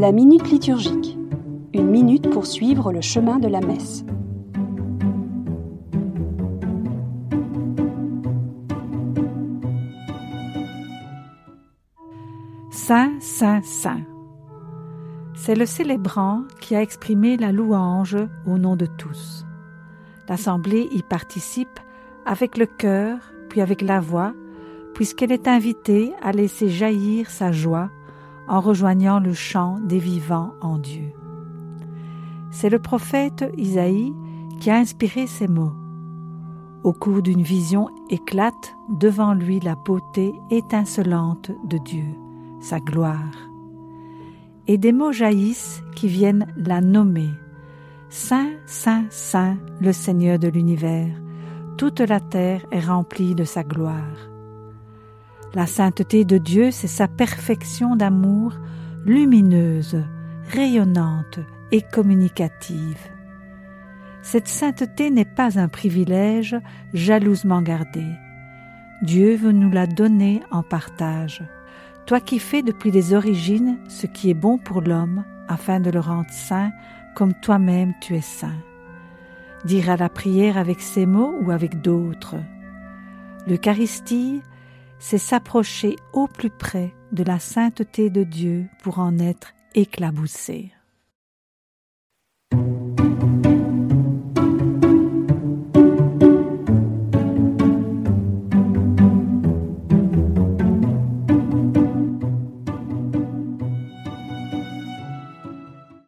La minute liturgique. Une minute pour suivre le chemin de la messe. Saint, Saint, Saint. C'est le célébrant qui a exprimé la louange au nom de tous. L'Assemblée y participe avec le cœur, puis avec la voix, puisqu'elle est invitée à laisser jaillir sa joie en rejoignant le chant des vivants en Dieu. C'est le prophète Isaïe qui a inspiré ces mots. Au cours d'une vision éclate devant lui la beauté étincelante de Dieu, sa gloire. Et des mots jaillissent qui viennent la nommer. Saint, Saint, Saint, le Seigneur de l'univers, toute la terre est remplie de sa gloire. La sainteté de Dieu, c'est sa perfection d'amour lumineuse, rayonnante et communicative. Cette sainteté n'est pas un privilège jalousement gardé. Dieu veut nous la donner en partage. Toi qui fais depuis les origines ce qui est bon pour l'homme, afin de le rendre saint comme toi-même tu es saint. Dire à la prière avec ces mots ou avec d'autres. L'Eucharistie, c'est s'approcher au plus près de la sainteté de Dieu pour en être éclaboussé.